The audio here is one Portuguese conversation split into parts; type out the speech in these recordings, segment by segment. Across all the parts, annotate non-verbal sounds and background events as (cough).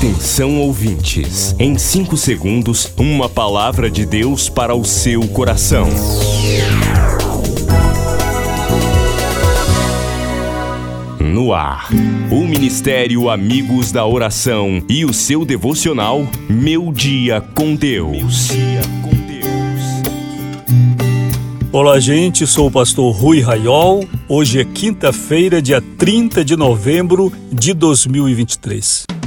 Atenção ouvintes, em 5 segundos, uma palavra de Deus para o seu coração. No ar, o Ministério Amigos da Oração e o seu devocional Meu Dia com Deus. Olá, gente, sou o pastor Rui Raiol. Hoje é quinta-feira, dia 30 de novembro de 2023.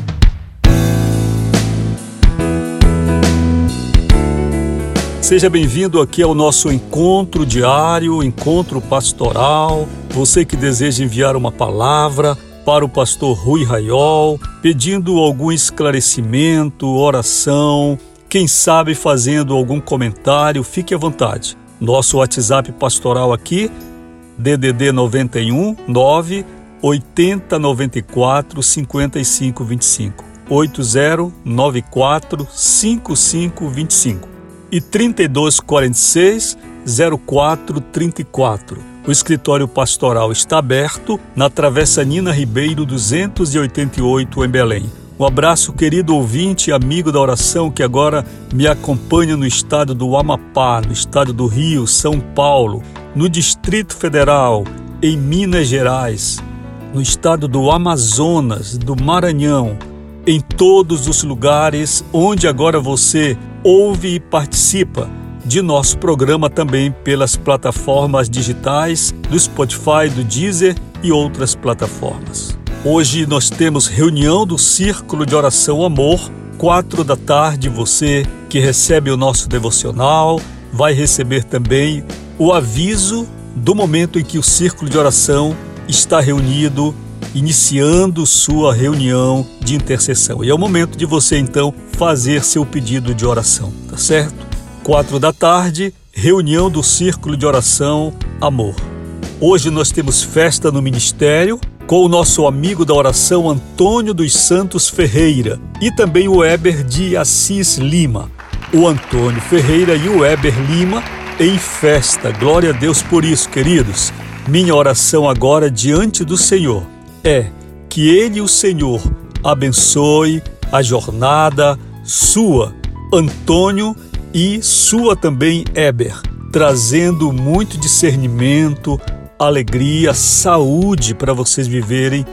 Seja bem-vindo aqui ao nosso encontro diário, encontro pastoral. Você que deseja enviar uma palavra para o pastor Rui Raiol, pedindo algum esclarecimento, oração, quem sabe fazendo algum comentário, fique à vontade. Nosso WhatsApp pastoral aqui, DDD 91 9 80 94 55 25. 8094 5525 e 3246 0434. O escritório pastoral está aberto na Travessa Nina Ribeiro 288 em Belém. Um abraço, querido ouvinte e amigo da oração que agora me acompanha no estado do Amapá, no estado do Rio, São Paulo, no Distrito Federal, em Minas Gerais, no estado do Amazonas, do Maranhão, em todos os lugares onde agora você ouve e participa de nosso programa também pelas plataformas digitais do Spotify, do Deezer e outras plataformas. Hoje nós temos reunião do Círculo de Oração Amor, quatro da tarde. Você que recebe o nosso devocional vai receber também o aviso do momento em que o Círculo de Oração está reunido iniciando sua reunião de intercessão. E é o momento de você então fazer seu pedido de oração, tá certo? Quatro da tarde, reunião do Círculo de Oração Amor. Hoje nós temos festa no ministério com o nosso amigo da oração Antônio dos Santos Ferreira e também o Weber de Assis Lima. O Antônio Ferreira e o Weber Lima em festa. Glória a Deus por isso, queridos. Minha oração agora diante do Senhor é que Ele, o Senhor, abençoe a jornada sua, Antônio, e sua também, Eber, trazendo muito discernimento, alegria, saúde para vocês viverem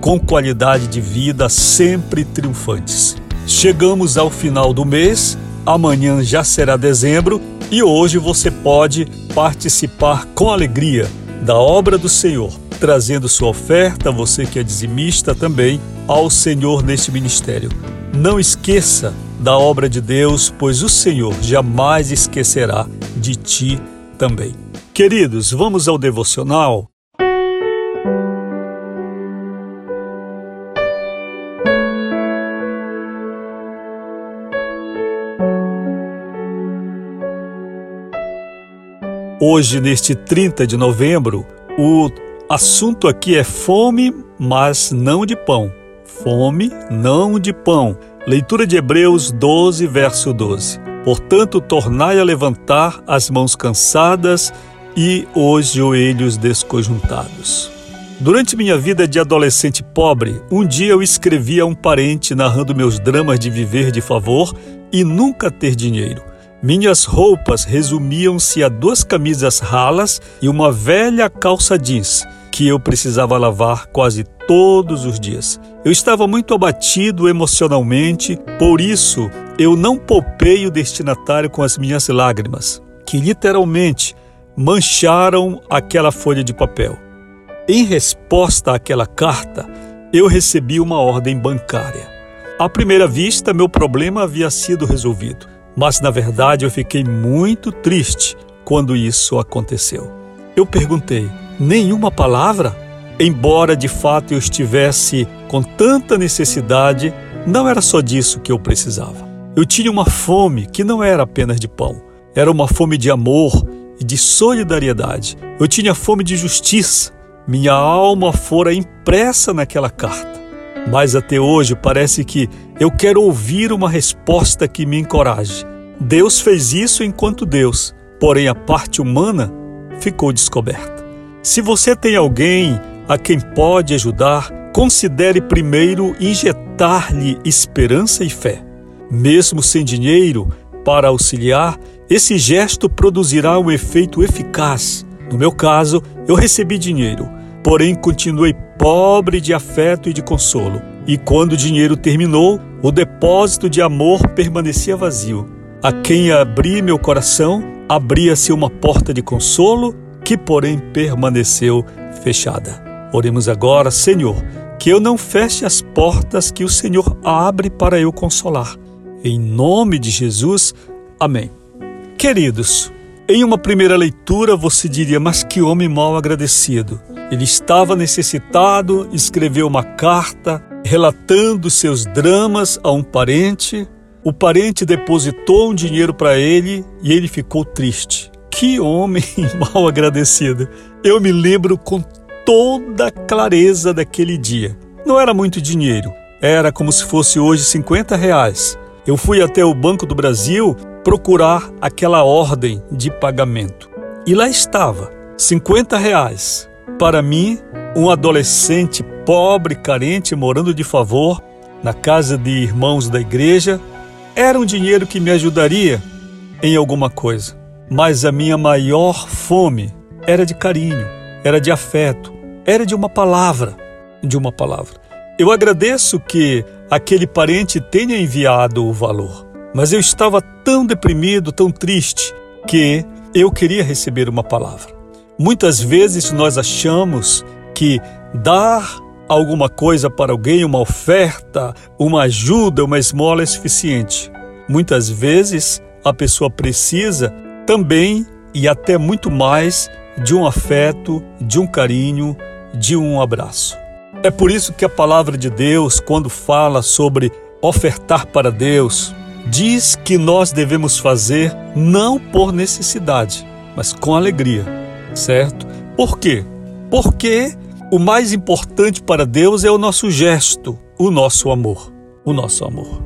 com qualidade de vida sempre triunfantes. Chegamos ao final do mês, amanhã já será dezembro e hoje você pode participar com alegria da obra do Senhor trazendo sua oferta, você que é dizimista também, ao Senhor neste ministério. Não esqueça da obra de Deus, pois o Senhor jamais esquecerá de ti também. Queridos, vamos ao devocional. Hoje, neste 30 de novembro, o assunto aqui é fome, mas não de pão. Fome, não de pão. Leitura de Hebreus 12, verso 12. Portanto, tornai a levantar as mãos cansadas e os joelhos desconjuntados. Durante minha vida de adolescente pobre, um dia eu escrevi a um parente narrando meus dramas de viver de favor e nunca ter dinheiro. Minhas roupas resumiam-se a duas camisas ralas e uma velha calça jeans que eu precisava lavar quase todos os dias. Eu estava muito abatido emocionalmente, por isso eu não poupei o destinatário com as minhas lágrimas, que literalmente mancharam aquela folha de papel. Em resposta àquela carta, eu recebi uma ordem bancária. À primeira vista, meu problema havia sido resolvido, mas na verdade eu fiquei muito triste quando isso aconteceu. Eu perguntei: nenhuma palavra? Embora de fato eu estivesse com tanta necessidade, não era só disso que eu precisava. Eu tinha uma fome que não era apenas de pão, era uma fome de amor e de solidariedade. Eu tinha fome de justiça. Minha alma fora impressa naquela carta. Mas até hoje parece que eu quero ouvir uma resposta que me encoraje. Deus fez isso enquanto Deus, porém a parte humana ficou descoberta. Se você tem alguém a quem pode ajudar, considere primeiro injetar-lhe esperança e fé. Mesmo sem dinheiro para auxiliar, esse gesto produzirá um efeito eficaz. No meu caso, eu recebi dinheiro, porém continuei pobre de afeto e de consolo. E quando o dinheiro terminou, o depósito de amor permanecia vazio. A quem abri meu coração, abria-se uma porta de consolo, que porém permaneceu fechada. Oremos agora, Senhor, que eu não feche as portas que o Senhor abre para eu consolar. Em nome de Jesus, amém. Queridos, em uma primeira leitura você diria, mas que homem mal agradecido. Ele estava necessitado, escreveu uma carta relatando seus dramas a um parente. O parente depositou um dinheiro para ele e ele ficou triste. Que homem (laughs) mal agradecido. Eu me lembro com toda a clareza daquele dia. Não era muito dinheiro, era como se fosse hoje 50 reais. Eu fui até o Banco do Brasil procurar aquela ordem de pagamento. E lá estava, 50 reais. Para mim, um adolescente pobre, carente, morando de favor na casa de irmãos da igreja, era um dinheiro que me ajudaria em alguma coisa. Mas a minha maior fome era de carinho, era de afeto, era de uma palavra, de uma palavra. Eu agradeço que aquele parente tenha enviado o valor, mas eu estava tão deprimido, tão triste, que eu queria receber uma palavra. Muitas vezes nós achamos que dar alguma coisa para alguém, uma oferta, uma ajuda, uma esmola é suficiente. Muitas vezes a pessoa precisa também e até muito mais de um afeto, de um carinho, de um abraço. É por isso que a palavra de Deus, quando fala sobre ofertar para Deus, diz que nós devemos fazer não por necessidade, mas com alegria, certo? Por quê? Porque o mais importante para Deus é o nosso gesto, o nosso amor, o nosso amor,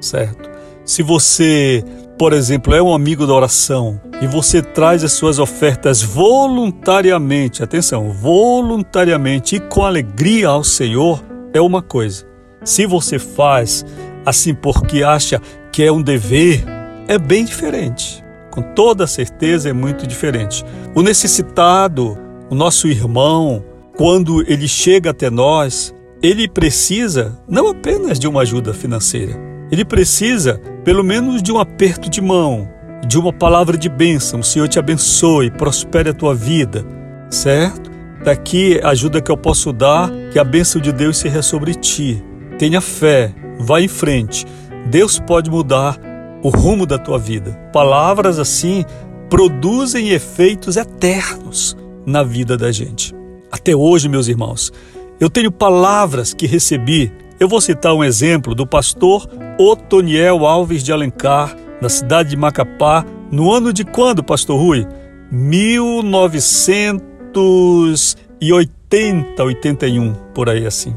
certo? Se você por exemplo, é um amigo da oração e você traz as suas ofertas voluntariamente, atenção, voluntariamente e com alegria ao Senhor, é uma coisa. Se você faz assim porque acha que é um dever, é bem diferente. Com toda certeza é muito diferente. O necessitado, o nosso irmão, quando ele chega até nós, ele precisa não apenas de uma ajuda financeira, ele precisa, pelo menos, de um aperto de mão, de uma palavra de bênção. O Senhor te abençoe, prospere a tua vida, certo? Daqui a ajuda que eu posso dar, que a bênção de Deus seja sobre ti. Tenha fé, vá em frente. Deus pode mudar o rumo da tua vida. Palavras assim produzem efeitos eternos na vida da gente. Até hoje, meus irmãos, eu tenho palavras que recebi eu vou citar um exemplo do pastor Otoniel Alves de Alencar, na cidade de Macapá, no ano de quando, pastor Rui? 1980, 81, por aí assim.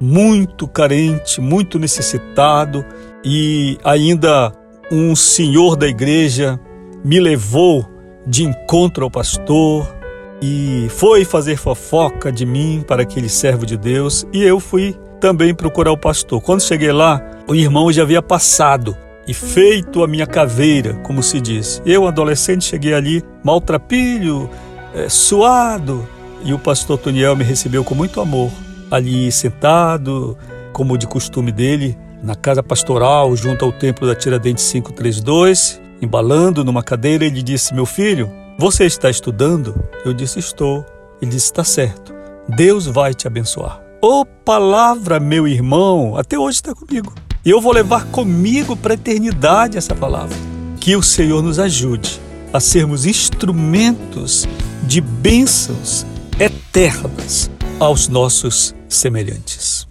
Muito carente, muito necessitado e ainda um senhor da igreja me levou de encontro ao pastor e foi fazer fofoca de mim para aquele servo de Deus e eu fui também procurar o pastor. Quando cheguei lá, o irmão já havia passado e feito a minha caveira, como se diz. Eu, adolescente, cheguei ali maltrapilho, é, suado, e o pastor Toniel me recebeu com muito amor, ali sentado, como de costume dele, na casa pastoral, junto ao templo da Tiradentes 532, embalando numa cadeira, ele disse: Meu filho, você está estudando? Eu disse: Estou. Ele disse: Está certo. Deus vai te abençoar. Ô oh, palavra, meu irmão, até hoje está comigo. E eu vou levar comigo para a eternidade essa palavra. Que o Senhor nos ajude a sermos instrumentos de bênçãos eternas aos nossos semelhantes.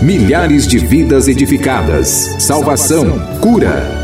Milhares de vidas edificadas, salvação, cura.